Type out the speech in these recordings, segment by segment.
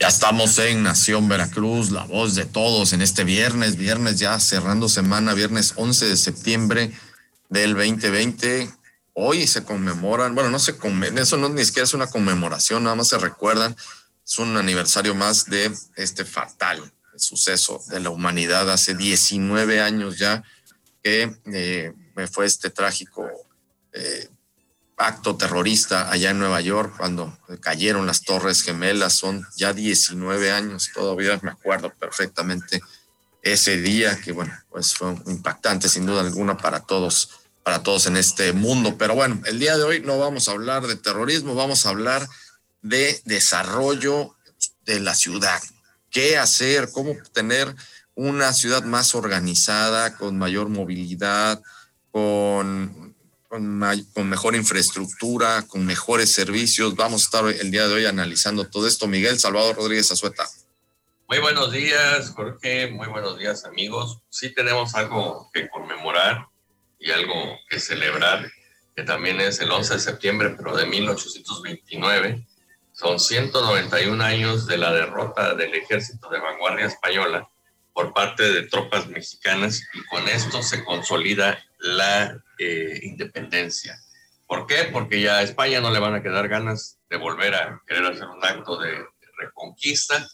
Ya estamos en Nación Veracruz, la voz de todos en este viernes, viernes ya cerrando semana, viernes 11 de septiembre del 2020. Hoy se conmemoran, bueno, no se conmemoran, eso no ni siquiera es una conmemoración, nada más se recuerdan, es un aniversario más de este fatal suceso de la humanidad hace 19 años ya que eh, fue este trágico eh, acto terrorista allá en Nueva York cuando cayeron las torres gemelas. Son ya 19 años, todavía me acuerdo perfectamente ese día que, bueno, pues fue impactante sin duda alguna para todos, para todos en este mundo. Pero bueno, el día de hoy no vamos a hablar de terrorismo, vamos a hablar de desarrollo de la ciudad. ¿Qué hacer? ¿Cómo tener una ciudad más organizada, con mayor movilidad, con con, mejor infraestructura, con mejores servicios. Vamos a estar el día de hoy analizando todo esto. Miguel Salvador Rodríguez Azueta. Muy buenos días, Jorge. Muy buenos días, amigos. Sí tenemos algo que conmemorar y algo que celebrar, que también es el 11 de septiembre, pero de 1829. Son 191 años de la derrota del ejército de vanguardia española por parte de tropas mexicanas y con esto se consolida la eh, independencia. ¿Por qué? Porque ya a España no le van a quedar ganas de volver a querer hacer un acto de, reconquista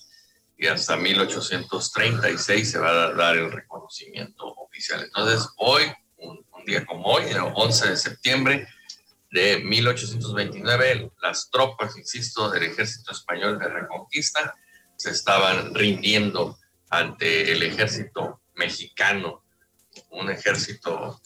y hasta 1836 se va a dar el reconocimiento oficial. Entonces, hoy, un, día como hoy, el 11 de septiembre de 1829, las tropas, insisto, del ejército español de reconquista se estaban rindiendo ante el ejército mexicano, un ejército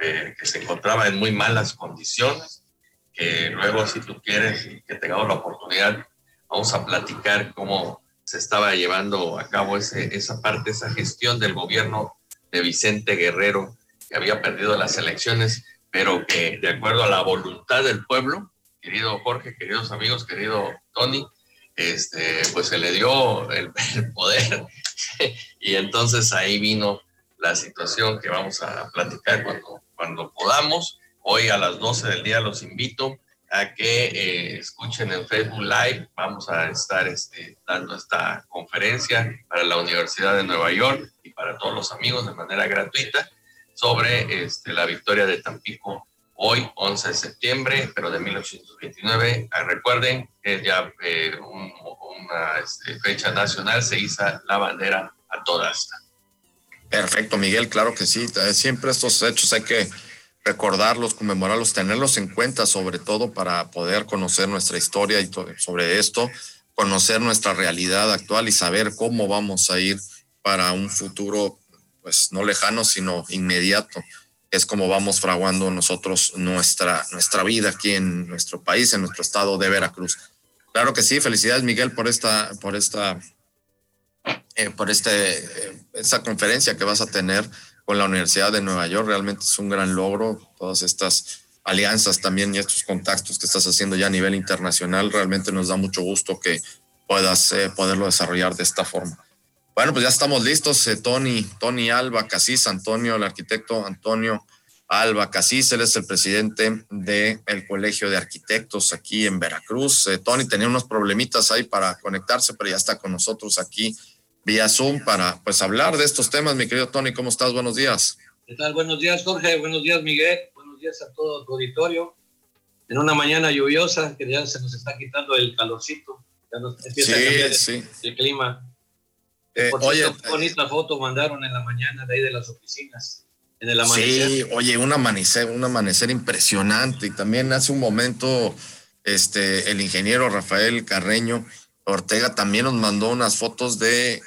eh, que se encontraba en muy malas condiciones, que luego si tú quieres y que tengamos la oportunidad, vamos a platicar cómo se estaba llevando a cabo esa parte, esa gestión del gobierno de Vicente Guerrero, que había perdido las elecciones, pero que de acuerdo a la voluntad del pueblo, querido Jorge, queridos amigos, querido Tony, este, pues se le dio el, poder y entonces ahí vino la situación que vamos a platicar cuando, cuando podamos. Hoy a las 12 del día los invito a que eh, escuchen en Facebook Live. Vamos a estar este, dando esta conferencia para la Universidad de Nueva York y para todos los amigos de manera gratuita sobre este, la victoria de Tampico hoy, 11 de septiembre, pero de 1829. Ah, recuerden que ya eh, una este, fecha nacional se hizo la bandera a toda. Perfecto, Miguel, claro que sí. Eh, siempre estos hechos hay que recordarlos, conmemorarlos, tenerlos en cuenta, sobre todo para poder conocer nuestra historia y sobre esto, conocer nuestra realidad actual y saber cómo vamos a ir para un futuro, pues no lejano, sino inmediato. Es como vamos fraguando nosotros nuestra, nuestra vida aquí en nuestro país, en nuestro estado de Veracruz. Claro que sí, felicidades Miguel por esta, por esta eh, por este, eh, conferencia que vas a tener con la Universidad de Nueva York. Realmente es un gran logro, todas estas alianzas también y estos contactos que estás haciendo ya a nivel internacional. Realmente nos da mucho gusto que puedas eh, poderlo desarrollar de esta forma. Bueno, pues ya estamos listos. Tony, Tony Alba Casís, Antonio, el arquitecto Antonio Alba Casís, él es el presidente del Colegio de Arquitectos aquí en Veracruz. Tony tenía unos problemitas ahí para conectarse, pero ya está con nosotros aquí vía Zoom para pues hablar de estos temas. Mi querido Tony, ¿cómo estás? Buenos días. ¿Qué tal? Buenos días, Jorge. Buenos días, Miguel. Buenos días a todo tu auditorio. En una mañana lluviosa, que ya se nos está quitando el calorcito. Ya nos empieza a cambiar sí. el, clima. Eh, oye, bonita foto mandaron en la mañana de ahí de las oficinas. En el amanecer. Sí, oye, un amanecer, un amanecer impresionante. Y también hace un momento, este, el ingeniero Rafael Carreño Ortega también nos mandó unas fotos de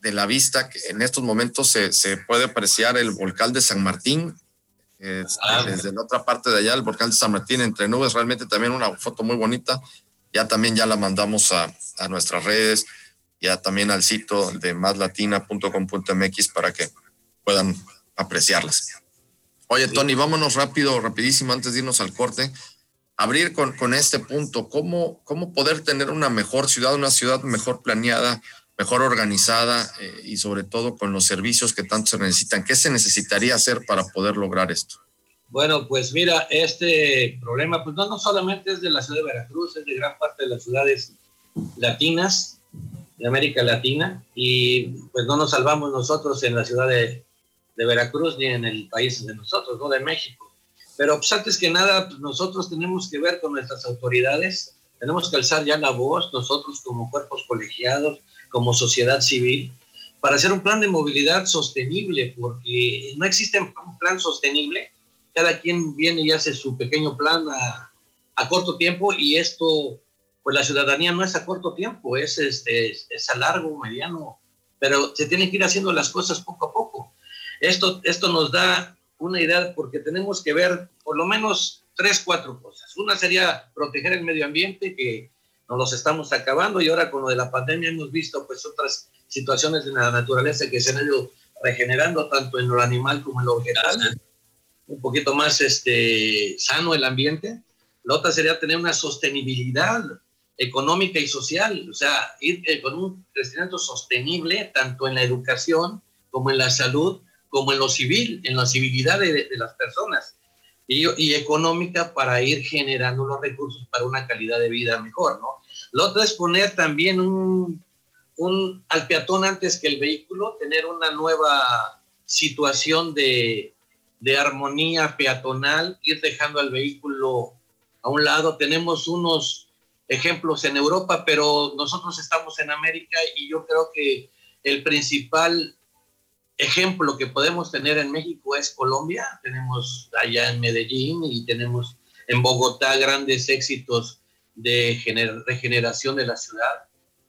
de la vista, que en estos momentos se, se puede apreciar el volcán de San Martín, ah, desde la otra parte de allá, el volcán de San Martín entre nubes, realmente también una foto muy bonita. Ya también ya la mandamos a, a nuestras redes, ya también al sitio de maslatina.com.mx para que puedan apreciarlas. Oye, Tony, vámonos rápido, rapidísimo, antes de irnos al corte. Abrir con, con este punto, ¿cómo, ¿cómo poder tener una mejor ciudad, una ciudad mejor planeada, mejor organizada eh, y sobre todo con los servicios que tanto se necesitan? ¿Qué se necesitaría hacer para poder lograr esto? Bueno, pues mira, este problema, pues no, no solamente es de la ciudad de Veracruz, es de gran parte de las ciudades latinas, de América Latina, y pues no nos salvamos nosotros en la ciudad de, Veracruz ni en el país de nosotros, no de México. Pero pues antes que nada, pues, nosotros tenemos que ver con nuestras autoridades, tenemos que alzar ya la voz, nosotros como cuerpos colegiados, como sociedad civil, para hacer un plan de movilidad sostenible, porque no existe un plan sostenible, cada quien viene y hace su pequeño plan a corto tiempo y esto, pues la ciudadanía no es a corto tiempo, es, este, es a largo, mediano, pero se tienen que ir haciendo las cosas poco a poco. Esto, esto nos da una idea porque tenemos que ver por lo menos tres, cuatro cosas. Una sería proteger el medio ambiente, que nos los estamos acabando, y ahora con lo de la pandemia hemos visto pues otras situaciones de la naturaleza que se han ido regenerando tanto en lo animal como en lo vegetal. Un poquito más este, sano el ambiente. La otra sería tener una sostenibilidad económica y social, o sea, ir eh, con un crecimiento sostenible tanto en la educación como en la salud, como en lo civil, en la civilidad de, las personas y, económica para ir generando los recursos para una calidad de vida mejor, ¿no? Lo otro es poner también un, un, al peatón antes que el vehículo, tener una nueva situación de, de armonía peatonal, ir dejando al vehículo a un lado. Tenemos unos ejemplos en Europa, pero nosotros estamos en América y yo creo que el principal ejemplo que podemos tener en México es Colombia. Tenemos allá en Medellín y tenemos en Bogotá grandes éxitos de regeneración de la ciudad.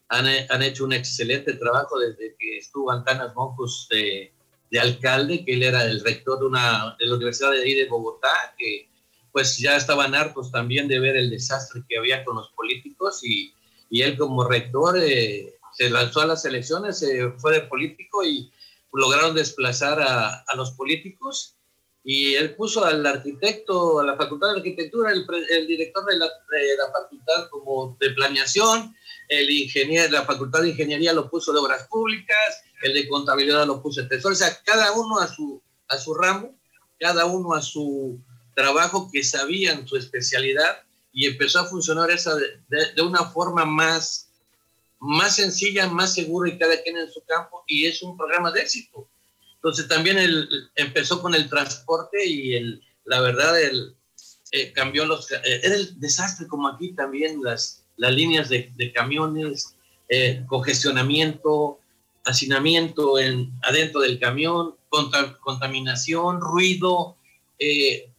Han, han, hecho un excelente trabajo desde que estuvo Antanas Moncos de, de, alcalde, que él era el rector de, una, de la Universidad de, de Bogotá, que pues ya estaban hartos también de ver el desastre que había con los políticos y, y él como rector eh, se lanzó a las elecciones, se fue de político y lograron desplazar a, a, los políticos y él puso al arquitecto, a la Facultad de Arquitectura, el, director de la, de la, facultad como de planeación, el ingeniero, la Facultad de Ingeniería lo puso de Obras Públicas, el de Contabilidad lo puso de Tesoro, o sea, cada uno a su, a su ramo, cada uno a su trabajo que sabían su especialidad y empezó a funcionar esa de, de, de una forma más más sencilla, más segura y cada quien en su campo y es un programa de éxito. Entonces también el, empezó con el transporte y el, la verdad el, eh, cambió los... Eh, era el desastre como aquí también las, las líneas de, de camiones, eh, congestionamiento, hacinamiento en, adentro del camión, contaminación, ruido, eh,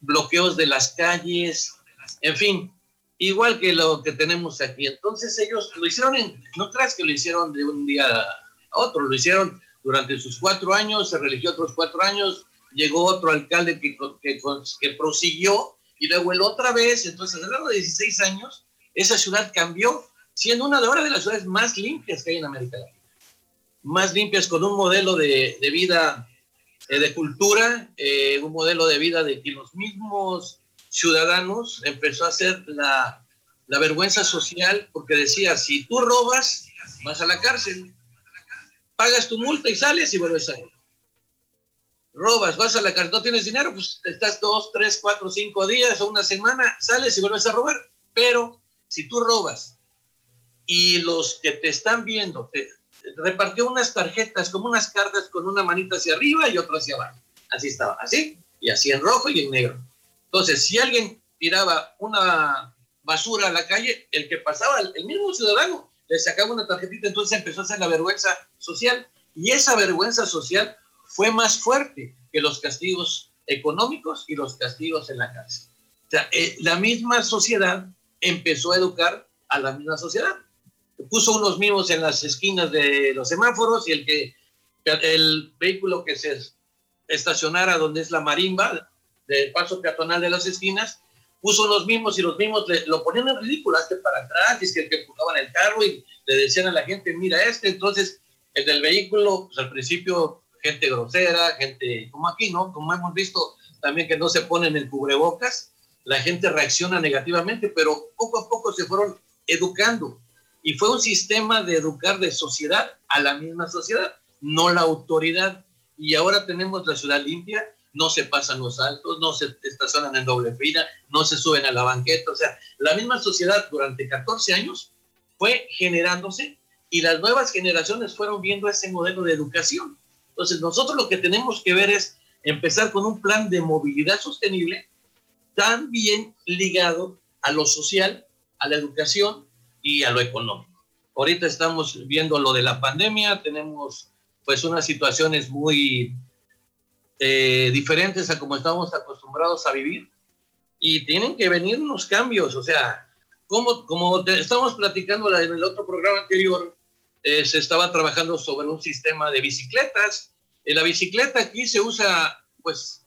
bloqueos de las calles, en fin, igual que lo que tenemos aquí. Entonces ellos lo hicieron, en, no creas que lo hicieron de un día a otro, lo hicieron durante sus cuatro años, se religió otros cuatro años, llegó otro alcalde que, que, que prosiguió y luego el otra vez, entonces a lo de 16 años, esa ciudad cambió, siendo una de ahora de las ciudades más limpias que hay en América Latina. Más limpias con un modelo de, de vida, de cultura, eh, un modelo de vida de que los mismos ciudadanos empezó a hacer la, la vergüenza social porque decía, si tú robas, vas a la cárcel, pagas tu multa y sales y vuelves a ir. Robas, vas a la cárcel, no tienes dinero, pues estás dos, tres, cuatro, cinco días o una semana, sales y vuelves a robar. Pero si tú robas y los que te están viendo, te, repartió unas tarjetas como unas cartas con una manita hacia arriba y otra hacia abajo. Así estaba, así, y así en rojo y en negro. Entonces, si alguien tiraba una basura a la calle, el que pasaba, el mismo ciudadano, le sacaba una tarjetita, entonces empezó a hacer la vergüenza social. Y esa vergüenza social fue más fuerte que los castigos económicos y los castigos en la cárcel. O sea, eh, la misma sociedad empezó a educar a la misma sociedad. Puso unos mimos en las esquinas de los semáforos y el que el vehículo que se estacionara donde es la marimba, del paso peatonal de las esquinas, puso los mismos y los mismos le, lo ponían en ridículo, hazte para atrás, el que empujaban el carro y le decían a la gente, mira este, entonces el del vehículo, pues al principio gente grosera, gente como aquí, ¿no? Como hemos visto también que no se ponen el cubrebocas, la gente reacciona negativamente, pero poco a poco se fueron educando. Y fue un sistema de educar de sociedad a la misma sociedad, no la autoridad. Y ahora tenemos la ciudad limpia, no se pasan los altos, no se estacionan en doble fila, no se suben a la banqueta. O sea, la misma sociedad durante 14 años fue generándose y las nuevas generaciones fueron viendo ese modelo de educación. Entonces, nosotros lo que tenemos que ver es empezar con un plan de movilidad sostenible también ligado a lo social, a la educación y a lo económico. Ahorita estamos viendo lo de la pandemia, tenemos pues unas situaciones muy eh, diferentes a como estamos acostumbrados a vivir y tienen que venir unos cambios, o sea, como, como estamos platicando en el otro programa anterior, eh, se estaba trabajando sobre un sistema de bicicletas. En la bicicleta aquí se usa, pues,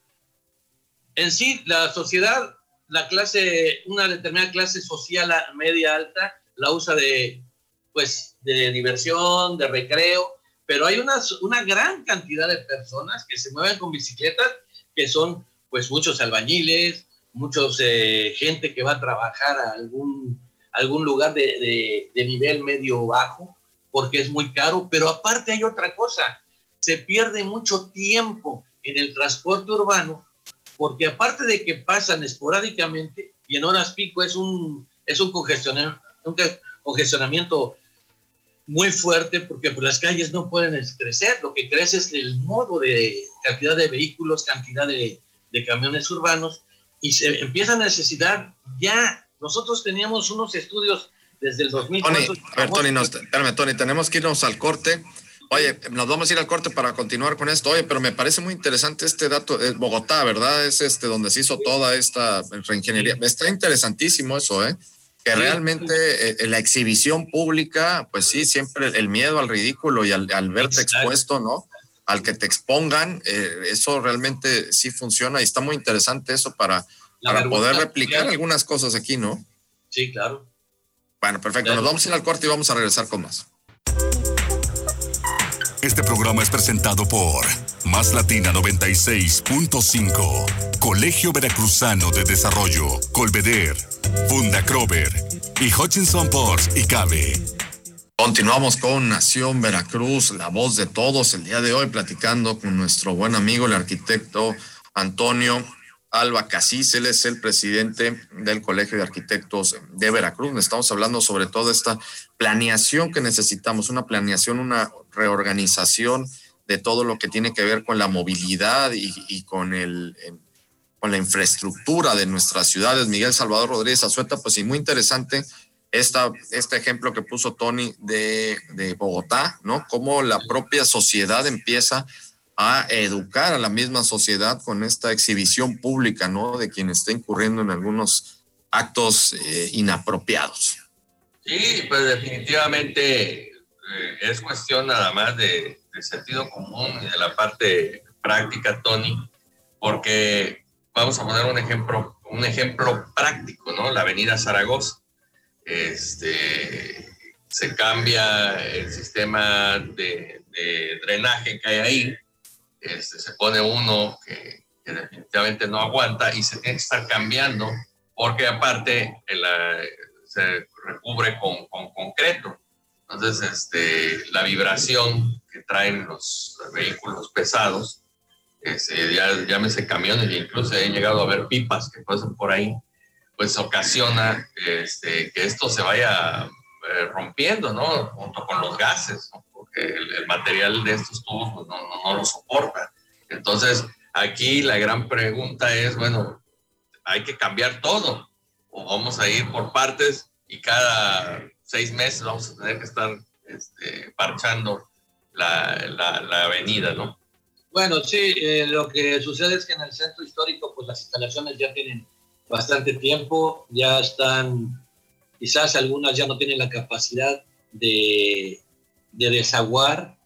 en sí, la sociedad, la clase, una determinada clase social media alta, la usa de, pues, de diversión, de recreo, pero hay una, una gran cantidad de personas que se mueven con bicicletas, que son, pues, muchos albañiles, muchos eh, gente que va a trabajar a algún, algún lugar de, de nivel medio bajo, porque es muy caro, pero aparte hay otra cosa, se pierde mucho tiempo en el transporte urbano, porque aparte de que pasan esporádicamente y en horas pico es un, es un, congestionamiento, un congestionamiento muy fuerte porque pues, las calles no pueden crecer, lo que crece es el modo de cantidad de vehículos, cantidad de, de camiones urbanos y se empieza a necesitar ya, nosotros teníamos unos estudios desde el 2004. Tony, a ver, Tony, espérame, Tony, tenemos que irnos al corte. Oye, nos vamos a ir al corte para continuar con esto. Oye, pero me parece muy interesante este dato. Es Bogotá, ¿verdad? Es este donde se hizo toda esta reingeniería. Está interesantísimo eso, ¿eh? Que realmente eh, la exhibición pública, pues sí, siempre el miedo al ridículo y al, verte expuesto, ¿no? Al que te expongan, eh, eso realmente sí funciona y está muy interesante eso para, para poder replicar algunas cosas aquí, ¿no? Sí, claro. Bueno, perfecto. Nos vamos a ir al corte y vamos a regresar con más. Este programa es presentado por Más Latina 96.5, Colegio Veracruzano de Desarrollo, Colveder, Funda Crover y Hutchinson Ports y Cabe. Continuamos con Nación Veracruz, la voz de todos, el día de hoy platicando con nuestro buen amigo, el arquitecto Antonio Alba Casís, él es el presidente del Colegio de Arquitectos de Veracruz. Estamos hablando sobre todo esta planeación que necesitamos, una planeación, una reorganización de todo lo que tiene que ver con la movilidad y, con, el, con la infraestructura de nuestras ciudades. Miguel Salvador Rodríguez Azueta, pues sí, muy interesante esta, este ejemplo que puso Tony de, de Bogotá, ¿no? Cómo la propia sociedad empieza a educar a la misma sociedad con esta exhibición pública, ¿no? De quien está incurriendo en algunos actos eh, inapropiados. Sí, pues definitivamente eh, es cuestión nada más de, sentido común y de la parte práctica, Tony, porque vamos a poner un ejemplo, un ejemplo práctico, ¿no? La avenida Zaragoza. Este, se cambia el sistema de, de drenaje que hay ahí, este, se pone uno que, definitivamente no aguanta y se tiene que estar cambiando porque aparte se recubre con, concreto. Entonces, este, la vibración que traen los vehículos pesados, este, ya, llámese camiones, e incluso he llegado a ver pipas que pasan por ahí, pues ocasiona este, que esto se vaya eh, rompiendo, ¿no? Junto con los gases, ¿no? el, material de estos tubos pues, no, lo soporta. Entonces, aquí la gran pregunta es, bueno, hay que cambiar todo o vamos a ir por partes y cada seis meses vamos a tener que estar este, parchando la, la, avenida, ¿no? Bueno, sí, eh, lo que sucede es que en el centro histórico, pues las instalaciones ya tienen bastante tiempo, ya están, quizás algunas ya no tienen la capacidad de de desaguar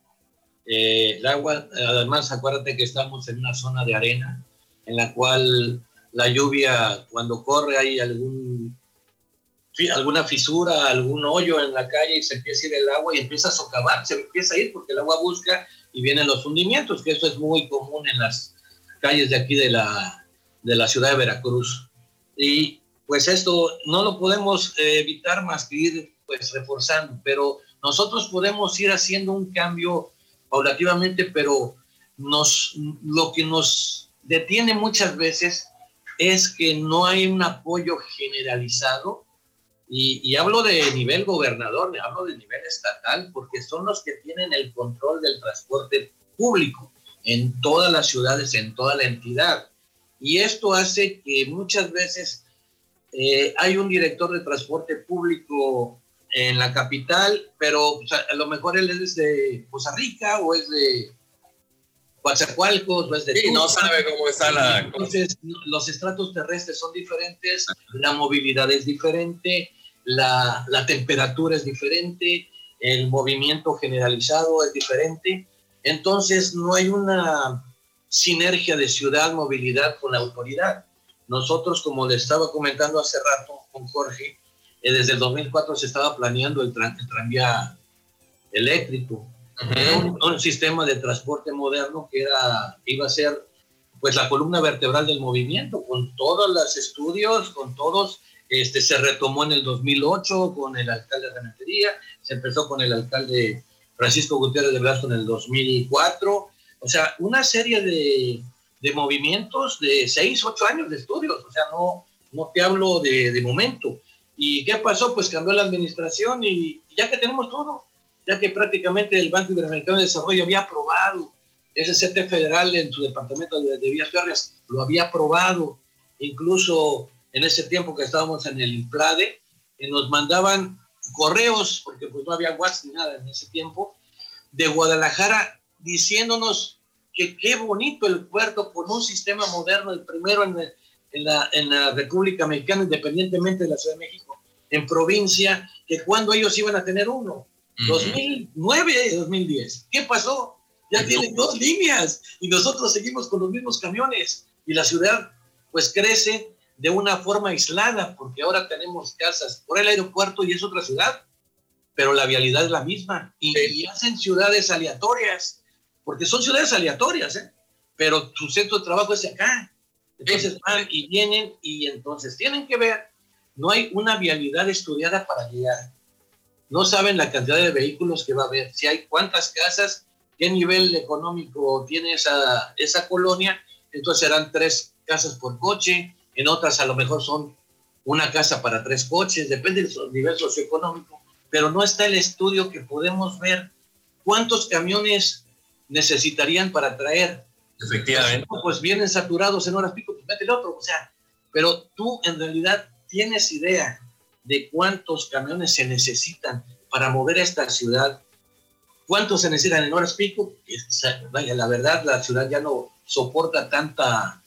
eh, el agua. Además, acuérdate que estamos en una zona de arena en la cual la lluvia, cuando corre, hay algún, alguna fisura, algún hoyo en la calle y se empieza a ir el agua y empieza a socavar, se empieza a ir porque el agua busca y vienen los hundimientos, que eso es muy común en las calles de aquí de la, de la ciudad de Veracruz. Y pues esto no lo podemos eh, evitar más que ir pues reforzando, pero nosotros podemos ir haciendo un cambio paulativamente, pero nos, lo que nos detiene muchas veces es que no hay un apoyo generalizado y, hablo de nivel gobernador, hablo de nivel estatal, porque son los que tienen el control del transporte público en todas las ciudades, en toda la entidad. Y esto hace que muchas veces eh, hay un director de transporte público en la capital, pero a lo mejor él es de Costa Rica o es de Coatzacoalcos o es de... Sí, no sabe cómo está la... Entonces, los estratos terrestres son diferentes, la movilidad es diferente, la, la temperatura es diferente, el movimiento generalizado es diferente. Entonces, no hay una sinergia de ciudad, movilidad con la autoridad. Nosotros, como le estaba comentando hace rato con Jorge, eh, desde el 2004 se estaba planeando el, tranvía eléctrico, un, sistema de transporte moderno que era, iba a ser pues la columna vertebral del movimiento, con todos los estudios, con todos, este, se retomó en el 2008 con el alcalde de Rementería, se empezó con el alcalde Francisco Gutiérrez de Blasco en el 2004, o sea, una serie de, de movimientos de seis, ocho años de estudios, o sea, no, no te hablo de, de momento. ¿Y qué pasó? Pues cambió la administración y ya que tenemos todo, ya que prácticamente el Banco Interamericano de Desarrollo había aprobado, ese CT federal en su departamento de, vías férreas lo había aprobado, incluso en ese tiempo que estábamos en el IMPLADE, que nos mandaban correos, porque pues no había WhatsApp ni nada en ese tiempo, de Guadalajara diciéndonos que qué bonito el puerto con un sistema moderno, el primero en, en, la, en la República Mexicana, independientemente de la Ciudad de México, en provincia, que cuando ellos iban a tener uno. 2009 2010. ¿Qué pasó? Ya tienen dos líneas y nosotros seguimos con los mismos camiones y la ciudad pues crece de una forma aislada porque ahora tenemos casas por el aeropuerto y es otra ciudad, pero la vialidad es la misma y, hacen ciudades aleatorias porque son ciudades aleatorias, ¿eh? pero su centro de trabajo es acá. Entonces van y vienen y entonces tienen que ver, no hay una vialidad estudiada para llegar no saben la cantidad de vehículos que va a haber, si hay cuántas casas, qué nivel económico tiene esa, esa colonia, entonces serán tres casas por coche, en otras a lo mejor son una casa para tres coches, depende del nivel socioeconómico, pero no está el estudio que podemos ver cuántos camiones necesitarían para traer. Efectivamente. Pues, pues vienen saturados en horas pico, pues mete el otro, o sea, pero tú en realidad tienes idea de cuántos camiones se necesitan para mover a esta ciudad, cuántos se necesitan en horas pico. Vaya, la verdad, la ciudad ya no soporta tanta,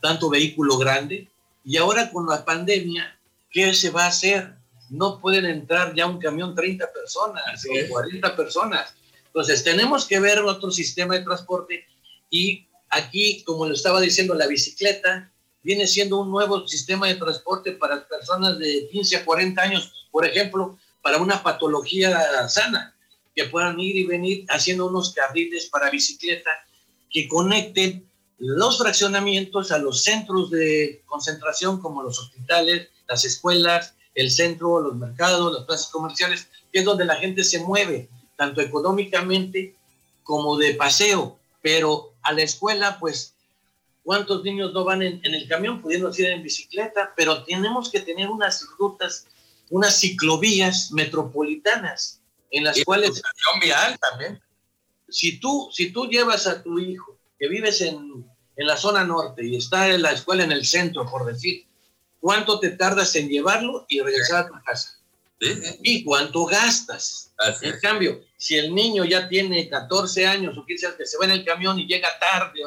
tanto vehículo grande. Y ahora con la pandemia, ¿qué se va a hacer? No pueden entrar ya un camión 30 personas o 40 personas. Entonces, tenemos que ver otro sistema de transporte y aquí, como lo estaba diciendo, la bicicleta viene siendo un nuevo sistema de transporte para personas de 15 a 40 años, por ejemplo, para una patología sana, que puedan ir y venir haciendo unos carriles para bicicleta que conecten los fraccionamientos a los centros de concentración como los hospitales, las escuelas, el centro, los mercados, las plazas comerciales, que es donde la gente se mueve, tanto económicamente como de paseo, pero a la escuela pues ¿Cuántos niños no van en, el camión pudiendo ir en bicicleta? Pero tenemos que tener unas rutas, unas ciclovías metropolitanas en las cuales... vial también. Si tú, si tú llevas a tu hijo que vives en, en la zona norte y está en la escuela en el centro, por decir, ¿cuánto te tardas en llevarlo y regresar a tu casa? ¿Y cuánto gastas? en cambio, si el niño ya tiene 14 años o 15 años que se va en el camión y llega tarde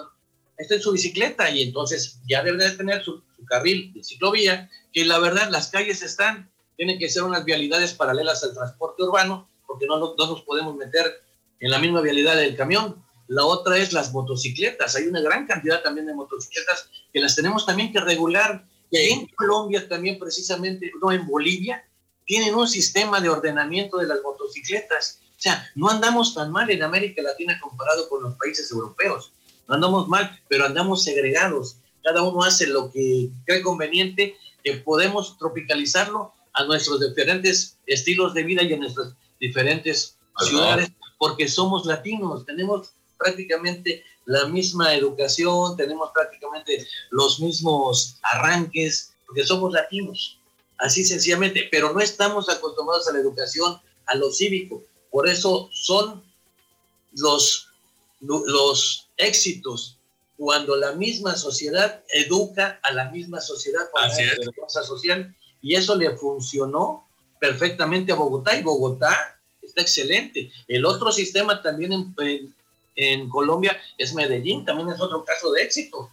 está en su bicicleta y entonces ya debe de tener su, carril de ciclovía, que la verdad las calles están, tienen que ser unas vialidades paralelas al transporte urbano, porque no, no, nos podemos meter en la misma vialidad del camión. La otra es las motocicletas. Hay una gran cantidad también de motocicletas que las tenemos también que regular. En Colombia también precisamente, no en Bolivia, tienen un sistema de ordenamiento de las motocicletas. sea, no andamos tan mal en América Latina comparado con los países europeos. No andamos mal, pero andamos segregados. Cada uno hace lo que cree conveniente, que podemos tropicalizarlo a nuestros diferentes estilos de vida y a nuestras diferentes ciudades, porque somos latinos, tenemos prácticamente la misma educación, tenemos prácticamente los mismos arranques, porque somos latinos, así sencillamente, pero no estamos acostumbrados a la educación, a lo cívico. Por eso son los, los éxitos cuando la misma sociedad educa a la misma sociedad con la social y eso le funcionó perfectamente a Bogotá y Bogotá está excelente. El otro sistema también en, en, Colombia es Medellín, también es otro caso de éxito.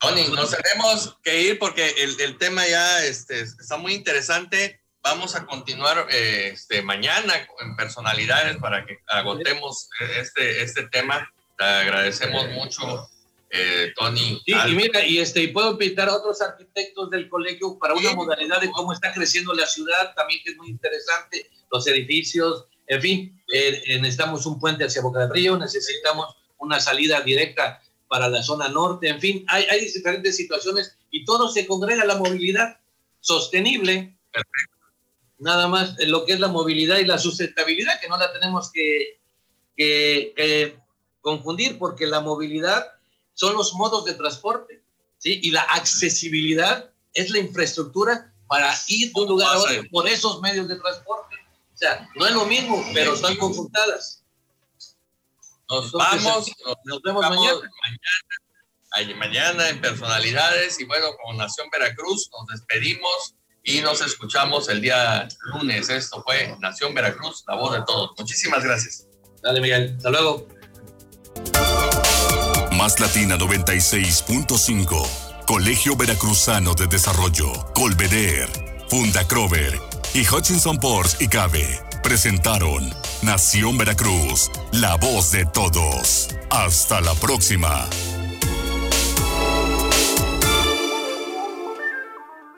Tony, nos tenemos que ir porque el, el tema ya este, está muy interesante. Vamos a continuar este, mañana en personalidades para que agotemos este, este tema. Te agradecemos mucho eh, Tony. Sí, y mira, y, este, y puedo invitar a otros arquitectos del colegio para una modalidad de cómo está creciendo la ciudad, también que es muy interesante, los edificios, en fin, eh, necesitamos un puente hacia Boca del Río, necesitamos una salida directa para la zona norte, en fin, hay, hay diferentes situaciones y todo se congrega a la movilidad sostenible. Nada más lo que es la movilidad y la sustentabilidad, que no la tenemos que, que, que confundir, porque la movilidad son los modos de transporte, ¿sí? Y la accesibilidad es la infraestructura para ir de un lugar a otro por esos medios de transporte. Sea, no es lo mismo, pero están conjuntadas. Nos vamos, nos, vemos mañana. mañana. Mañana en personalidades y bueno, con Nación Veracruz nos despedimos y nos escuchamos el día lunes. Esto fue Nación Veracruz, la voz de todos. Muchísimas gracias. Dale, Miguel. Hasta luego. Más Latina 96.5. Colegio Veracruzano de Desarrollo, Colveder, Funda Crover y Hutchinson Ports y Cabe presentaron Nación Veracruz, la voz de todos. Hasta la próxima.